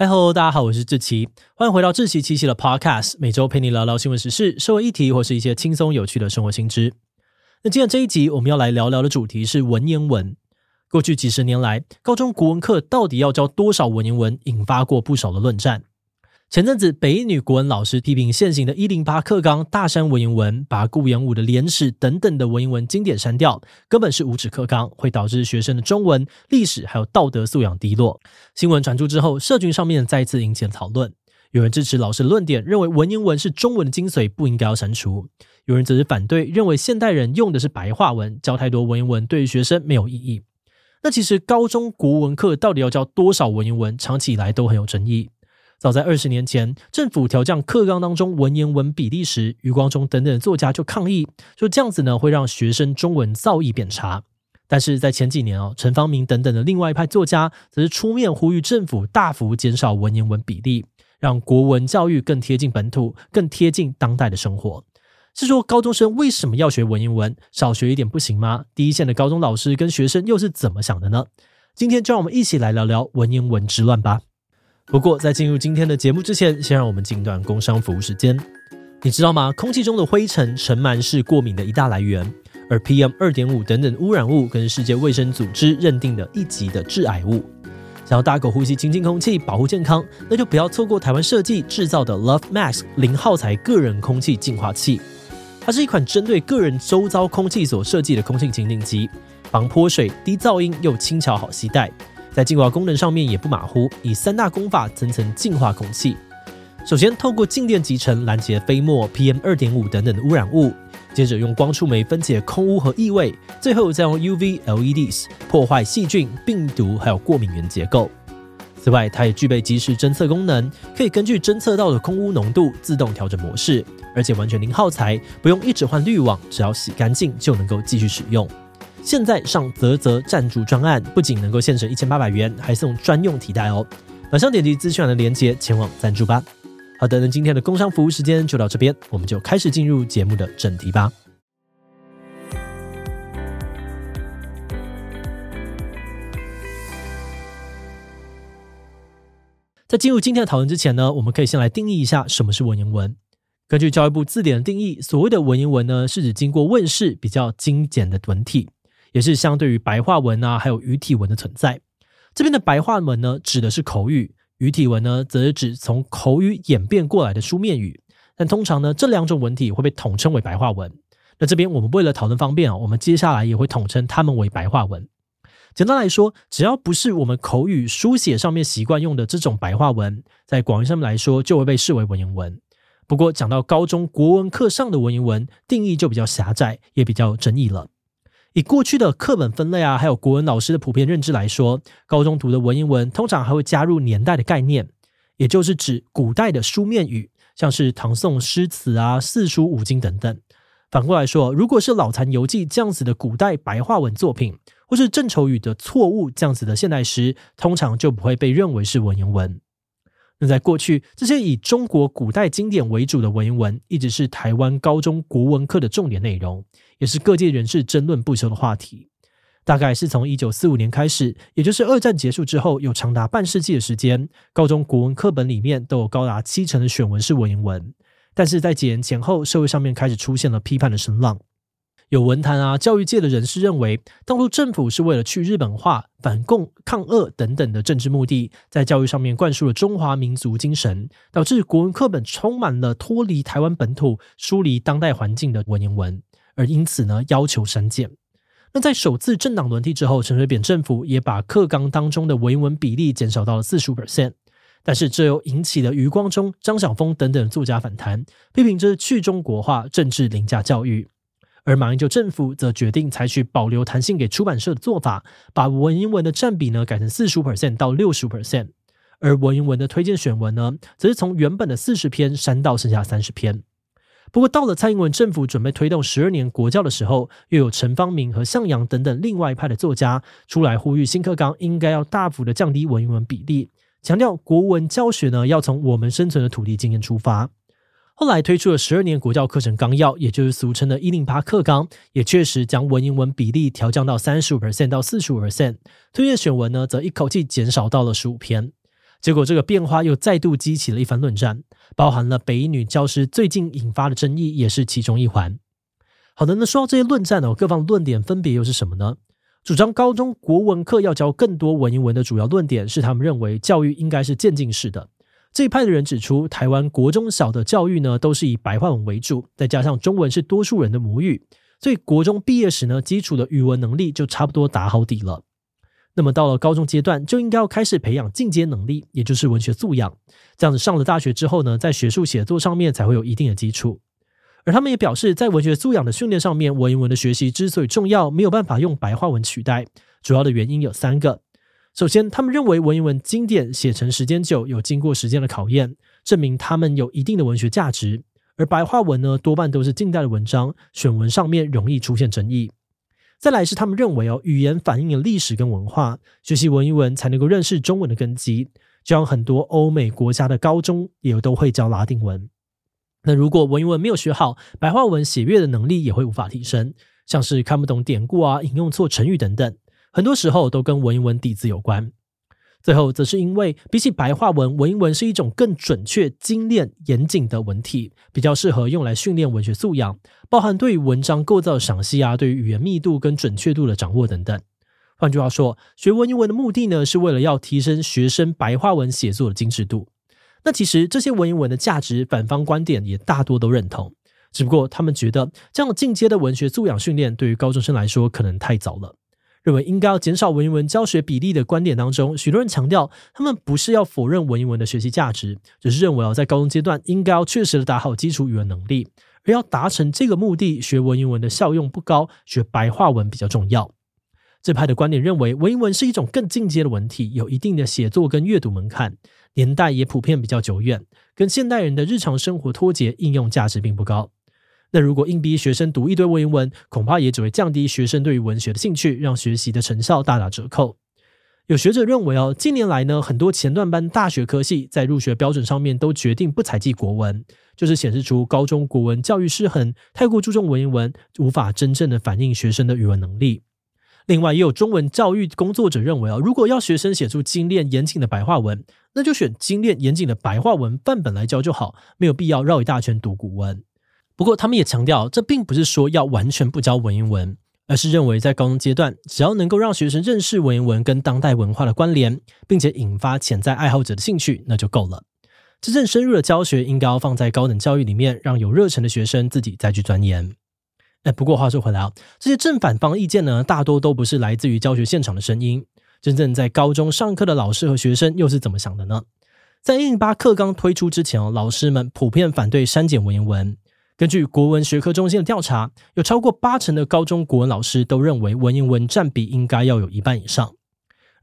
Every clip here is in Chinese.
嗨喽，大家好，我是志奇，欢迎回到志奇七七的 Podcast，每周陪你聊聊新闻时事、社会议题或是一些轻松有趣的生活新知。那今天这一集我们要来聊聊的主题是文言文。过去几十年来，高中国文课到底要教多少文言文，引发过不少的论战。前阵子，北一女国文老师批评现行的一零八课纲大删文言文，把顾炎武的《廉耻》等等的文言文经典删掉，根本是无耻课纲，会导致学生的中文、历史还有道德素养低落。新闻传出之后，社群上面再次引起了讨论。有人支持老师的论点，认为文言文是中文的精髓，不应该要删除；有人则是反对，认为现代人用的是白话文，教太多文言文对于学生没有意义。那其实高中国文课到底要教多少文言文，长期以来都很有争议。早在二十年前，政府调降课纲当中文言文比例时，余光中等等作家就抗议，说这样子呢会让学生中文造诣变差。但是在前几年哦，陈方明等等的另外一派作家则是出面呼吁政府大幅减少文言文比例，让国文教育更贴近本土，更贴近当代的生活。是说高中生为什么要学文言文？少学一点不行吗？第一线的高中老师跟学生又是怎么想的呢？今天就让我们一起来聊聊文言文之乱吧。不过，在进入今天的节目之前，先让我们进段工商服务时间。你知道吗？空气中的灰尘、尘螨是过敏的一大来源，而 PM 二点五等等污染物更是世界卫生组织认定的一级的致癌物。想要大口呼吸清新空气，保护健康，那就不要错过台湾设计制造的 Love Max 零耗材个人空气净化器。它是一款针对个人周遭空气所设计的空气清净机，防泼水、低噪音又轻巧好携带。在净化功能上面也不马虎，以三大功法层层净化空气。首先，透过静电集成拦截飞沫、PM 二点五等等的污染物；接着用光触媒分解空污和异味；最后再用 UV LEDs 破坏细菌、病毒还有过敏原结构。此外，它也具备即时侦测功能，可以根据侦测到的空污浓度自动调整模式，而且完全零耗材，不用一直换滤网，只要洗干净就能够继续使用。现在上啧啧赞助专案，不仅能够现省一千八百元，还送专用提袋哦。马上点击资讯栏的链接前往赞助吧。好的，那今天的工商服务时间就到这边，我们就开始进入节目的正题吧。在进入今天的讨论之前呢，我们可以先来定义一下什么是文言文。根据教育部字典的定义，所谓的文言文呢，是指经过问世比较精简的文体。也是相对于白话文啊，还有语体文的存在。这边的白话文呢，指的是口语；语体文呢，则是指从口语演变过来的书面语。但通常呢，这两种文体会被统称为白话文。那这边我们为了讨论方便啊，我们接下来也会统称它们为白话文。简单来说，只要不是我们口语书写上面习惯用的这种白话文，在广义上面来说，就会被视为文言文。不过，讲到高中国文课上的文言文，定义就比较狭窄，也比较有争议了。以过去的课本分类啊，还有国文老师的普遍认知来说，高中读的文言文通常还会加入年代的概念，也就是指古代的书面语，像是唐宋诗词啊、四书五经等等。反过来说，如果是老残游记这样子的古代白话文作品，或是郑愁予的错误这样子的现代诗，通常就不会被认为是文言文。那在过去，这些以中国古代经典为主的文言文，一直是台湾高中国文课的重点内容，也是各界人士争论不休的话题。大概是从一九四五年开始，也就是二战结束之后，有长达半世纪的时间，高中国文课本里面都有高达七成的选文是文言文。但是在几年前后，社会上面开始出现了批判的声浪。有文坛啊、教育界的人士认为，当初政府是为了去日本化、反共、抗俄等等的政治目的，在教育上面灌输了中华民族精神，导致国文课本充满了脱离台湾本土、疏离当代环境的文言文，而因此呢，要求删减。那在首次政党轮替之后，陈水扁政府也把课纲当中的文言文比例减少到了四十五 percent，但是这又引起了余光中、张晓风等等作家反弹，批评这是去中国化、政治凌驾教育。而马英九政府则决定采取保留弹性给出版社的做法，把文言文的占比呢改成四十五 percent 到六十五 percent，而文言文的推荐选文呢，则是从原本的四十篇删到剩下三十篇。不过到了蔡英文政府准备推动十二年国教的时候，又有陈方明和向阳等等另外一派的作家出来呼吁新课纲应该要大幅的降低文言文比例，强调国文教学呢要从我们生存的土地经验出发。后来推出了十二年国教课程纲要，也就是俗称的“一零八课纲”，也确实将文言文比例调降到三十五 percent 到四十五 percent，推荐选文呢则一口气减少到了十五篇。结果这个变化又再度激起了一番论战，包含了北一女教师最近引发的争议，也是其中一环。好的，那说到这些论战呢，各方论点分别又是什么呢？主张高中国文课要教更多文言文的主要论点是，他们认为教育应该是渐进式的。这一派的人指出，台湾国中小的教育呢，都是以白话文为主，再加上中文是多数人的母语，所以国中毕业时呢，基础的语文能力就差不多打好底了。那么到了高中阶段，就应该要开始培养进阶能力，也就是文学素养。这样子上了大学之后呢，在学术写作上面才会有一定的基础。而他们也表示，在文学素养的训练上面，文言文的学习之所以重要，没有办法用白话文取代。主要的原因有三个。首先，他们认为文言文经典写成时间久，有经过时间的考验，证明他们有一定的文学价值。而白话文呢，多半都是近代的文章，选文上面容易出现争议。再来是他们认为哦，语言反映了历史跟文化，学习文言文才能够认识中文的根基。就像很多欧美国家的高中也都会教拉丁文。那如果文言文没有学好，白话文写阅的能力也会无法提升，像是看不懂典故啊、引用错成语等等，很多时候都跟文言文底子有关。最后，则是因为比起白话文，文言文是一种更准确、精炼、严谨的文体，比较适合用来训练文学素养，包含对于文章构造的赏析啊，对于语言密度跟准确度的掌握等等。换句话说，学文言文的目的呢，是为了要提升学生白话文写作的精致度。那其实这些文言文的价值，反方观点也大多都认同，只不过他们觉得这样进阶的文学素养训练对于高中生来说可能太早了。认为应该要减少文言文教学比例的观点当中，许多人强调，他们不是要否认文言文的学习价值，只是认为哦，在高中阶段应该要确实的打好基础语文能力，而要达成这个目的，学文言文的效用不高，学白话文比较重要。这派的观点认为，文言文是一种更进阶的文体，有一定的写作跟阅读门槛。年代也普遍比较久远，跟现代人的日常生活脱节，应用价值并不高。那如果硬逼学生读一堆文言文，恐怕也只会降低学生对于文学的兴趣，让学习的成效大打折扣。有学者认为哦，近年来呢，很多前段班大学科系在入学标准上面都决定不采计国文，就是显示出高中国文教育失衡，太过注重文言文，无法真正的反映学生的语文能力。另外，也有中文教育工作者认为哦，如果要学生写出精炼严谨的白话文，那就选精炼严谨的白话文范本来教就好，没有必要绕一大圈读古文。不过，他们也强调，这并不是说要完全不教文言文，而是认为在高中阶段，只要能够让学生认识文言文跟当代文化的关联，并且引发潜在爱好者的兴趣，那就够了。真正深入的教学，应该要放在高等教育里面，让有热忱的学生自己再去钻研。哎，不过话说回来啊，这些正反方意见呢，大多都不是来自于教学现场的声音。真正在高中上课的老师和学生又是怎么想的呢？在一零八课纲推出之前哦，老师们普遍反对删减文言文。根据国文学科中心的调查，有超过八成的高中国文老师都认为文言文占比应该要有一半以上。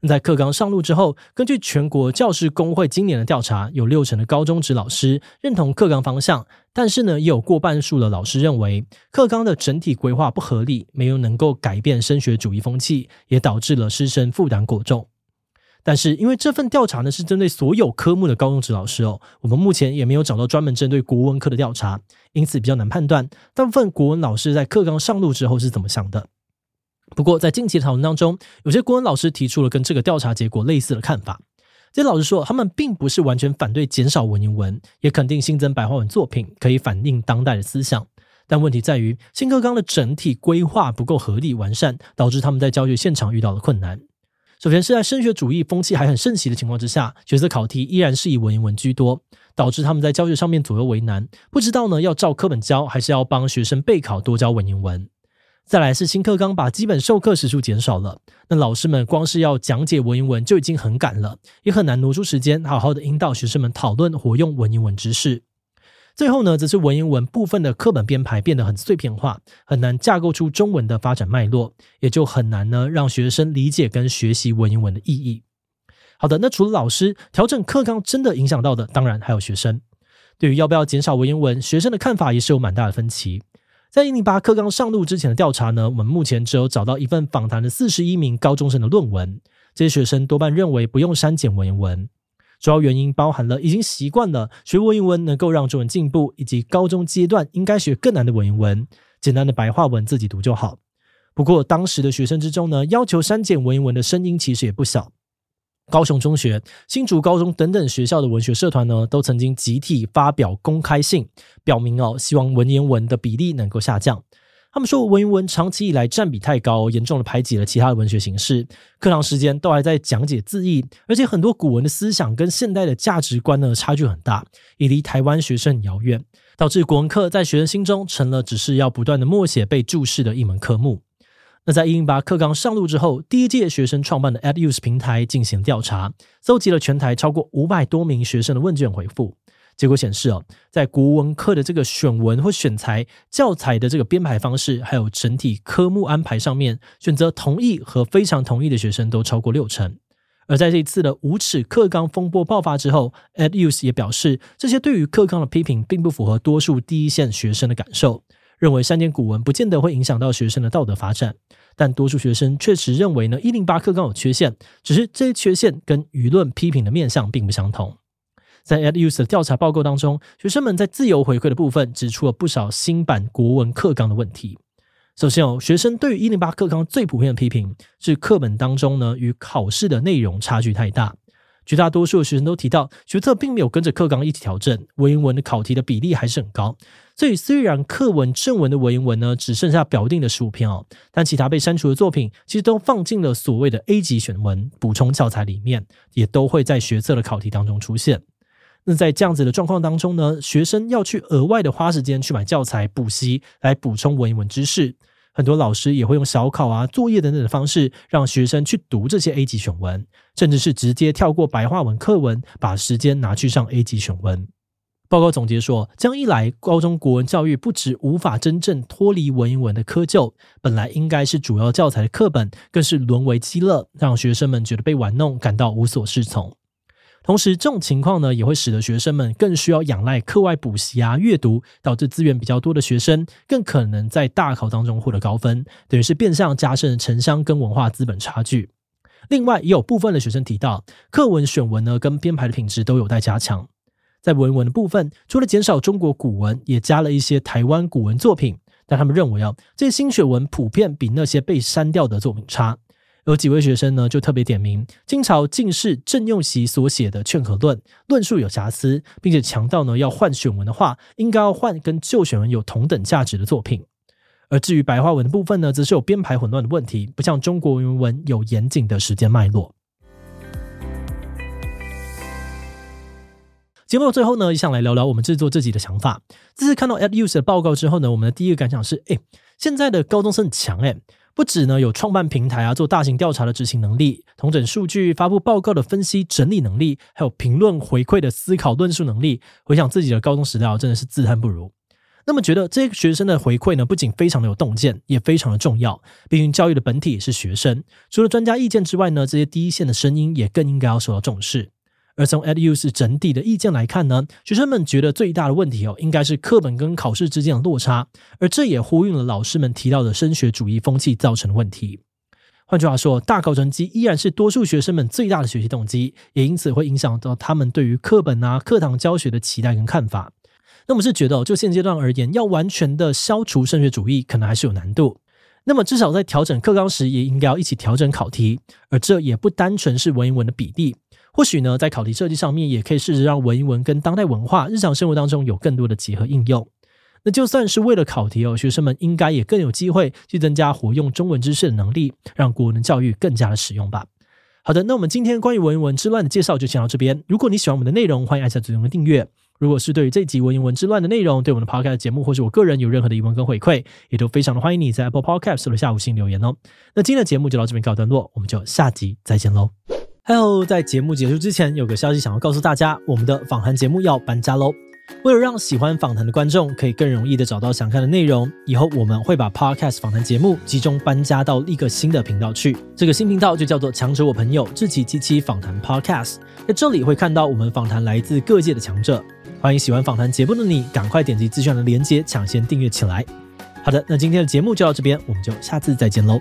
在课纲上路之后，根据全国教师工会今年的调查，有六成的高中职老师认同课纲方向，但是呢，也有过半数的老师认为课纲的整体规划不合理，没有能够改变升学主义风气，也导致了师生负担过重。但是因为这份调查呢是针对所有科目的高中职老师哦，我们目前也没有找到专门针对国文科的调查，因此比较难判断大部分国文老师在课纲上路之后是怎么想的。不过，在近期的讨论当中，有些国文老师提出了跟这个调查结果类似的看法。这些老师说，他们并不是完全反对减少文言文，也肯定新增白话文作品可以反映当代的思想。但问题在于，新课纲的整体规划不够合理完善，导致他们在教学现场遇到了困难。首先是在升学主义风气还很盛行的情况之下，学测考题依然是以文言文居多，导致他们在教学上面左右为难，不知道呢要照课本教，还是要帮学生备考多教文言文。再来是新课纲把基本授课时数减少了，那老师们光是要讲解文言文就已经很赶了，也很难挪出时间好好的引导学生们讨论活用文言文知识。最后呢，则是文言文部分的课本编排变得很碎片化，很难架构出中文的发展脉络，也就很难呢让学生理解跟学习文言文的意义。好的，那除了老师调整课纲真的影响到的，当然还有学生。对于要不要减少文言文，学生的看法也是有蛮大的分歧。在一零八课纲上路之前的调查呢，我们目前只有找到一份访谈的四十一名高中生的论文。这些学生多半认为不用删减文言文，主要原因包含了已经习惯了学文言文能够让中文进步，以及高中阶段应该学更难的文言文，简单的白话文自己读就好。不过当时的学生之中呢，要求删减文言文的声音其实也不小。高雄中学、新竹高中等等学校的文学社团呢，都曾经集体发表公开信，表明哦，希望文言文的比例能够下降。他们说，文言文长期以来占比太高，严重的排挤了其他的文学形式。课堂时间都还在讲解字义，而且很多古文的思想跟现代的价值观呢，差距很大，也离台湾学生很遥远，导致国文课在学生心中成了只是要不断的默写被注释的一门科目。那在一零八课纲上路之后，第一届学生创办的 EdUse 平台进行调查，搜集了全台超过五百多名学生的问卷回复。结果显示哦，在国文课的这个选文或选材教材的这个编排方式，还有整体科目安排上面，选择同意和非常同意的学生都超过六成。而在这一次的无耻课纲风波爆发之后，EdUse 也表示，这些对于课纲的批评并不符合多数第一线学生的感受，认为删减古文不见得会影响到学生的道德发展。但多数学生确实认为呢，一零八课纲有缺陷，只是这些缺陷跟舆论批评的面向并不相同。在 EdUse 的调查报告当中，学生们在自由回馈的部分指出了不少新版国文课纲的问题。首先哦，学生对于一零八课纲最普遍的批评是课本当中呢与考试的内容差距太大。绝大多数的学生都提到，学测并没有跟着课纲一起调整，文言文的考题的比例还是很高。所以虽然课文正文的文言文呢只剩下表定的十五篇哦，但其他被删除的作品其实都放进了所谓的 A 级选文补充教材里面，也都会在学测的考题当中出现。那在这样子的状况当中呢，学生要去额外的花时间去买教材补习来补充文言文知识。很多老师也会用小考啊、作业等等的方式，让学生去读这些 A 级选文，甚至是直接跳过白话文课文，把时间拿去上 A 级选文。报告总结说，这样一来，高中国文教育不止无法真正脱离文言文的窠臼，本来应该是主要教材的课本，更是沦为鸡肋，让学生们觉得被玩弄，感到无所适从。同时，这种情况呢，也会使得学生们更需要仰赖课外补习啊、阅读，导致资源比较多的学生更可能在大考当中获得高分，等于是变相加深了城乡跟文化资本差距。另外，也有部分的学生提到，课文选文呢跟编排的品质都有待加强。在文文的部分，除了减少中国古文，也加了一些台湾古文作品，但他们认为啊，这些新选文普遍比那些被删掉的作品差。有几位学生呢，就特别点名清朝进士郑用锡所写的《劝和论》，论述有瑕疵，并且强调呢，要换选文的话，应该要换跟旧选文有同等价值的作品。而至于白话文的部分呢，则是有编排混乱的问题，不像中国文言文有严谨的时间脉络。节目的最后呢，也想来聊聊我们制作这集的想法。这次看到 EdUse 的报告之后呢，我们的第一个感想是：哎，现在的高中生很强哎。不止呢有创办平台啊，做大型调查的执行能力，统整数据、发布报告的分析整理能力，还有评论回馈的思考论述能力。回想自己的高中时代，啊真的是自叹不如。那么觉得这些学生的回馈呢，不仅非常的有洞见，也非常的重要。毕竟教育的本体是学生，除了专家意见之外呢，这些第一线的声音也更应该要受到重视。而从 EduS 整体的意见来看呢，学生们觉得最大的问题哦，应该是课本跟考试之间的落差，而这也呼应了老师们提到的升学主义风气造成的问题。换句话说，大考成绩依然是多数学生们最大的学习动机，也因此会影响到他们对于课本啊、课堂教学的期待跟看法。那么是觉得哦，就现阶段而言，要完全的消除升学主义，可能还是有难度。那么至少在调整课纲时，也应该要一起调整考题，而这也不单纯是文言文的比例。或许呢，在考题设计上面，也可以试着让文言文跟当代文化、日常生活当中有更多的结合应用。那就算是为了考题哦，学生们应该也更有机会去增加活用中文知识的能力，让国文的教育更加的实用吧。好的，那我们今天关于文言文之乱的介绍就先到这边。如果你喜欢我们的内容，欢迎按下左上的订阅。如果是对于这集文言文之乱的内容，对我们的 Podcast 节目或是我个人有任何的疑问跟回馈，也都非常的欢迎你在 Apple Podcast 留下五星留言哦。那今天的节目就到这边告一段落，我们就下集再见喽。Hello，在节目结束之前，有个消息想要告诉大家，我们的访谈节目要搬家喽。为了让喜欢访谈的观众可以更容易的找到想看的内容，以后我们会把 Podcast 访谈节目集中搬家到一个新的频道去。这个新频道就叫做“强者我朋友志祺七七访谈 Podcast”。在这里会看到我们访谈来自各界的强者，欢迎喜欢访谈节目的你，赶快点击资讯的链接抢先订阅起来。好的，那今天的节目就到这边，我们就下次再见喽。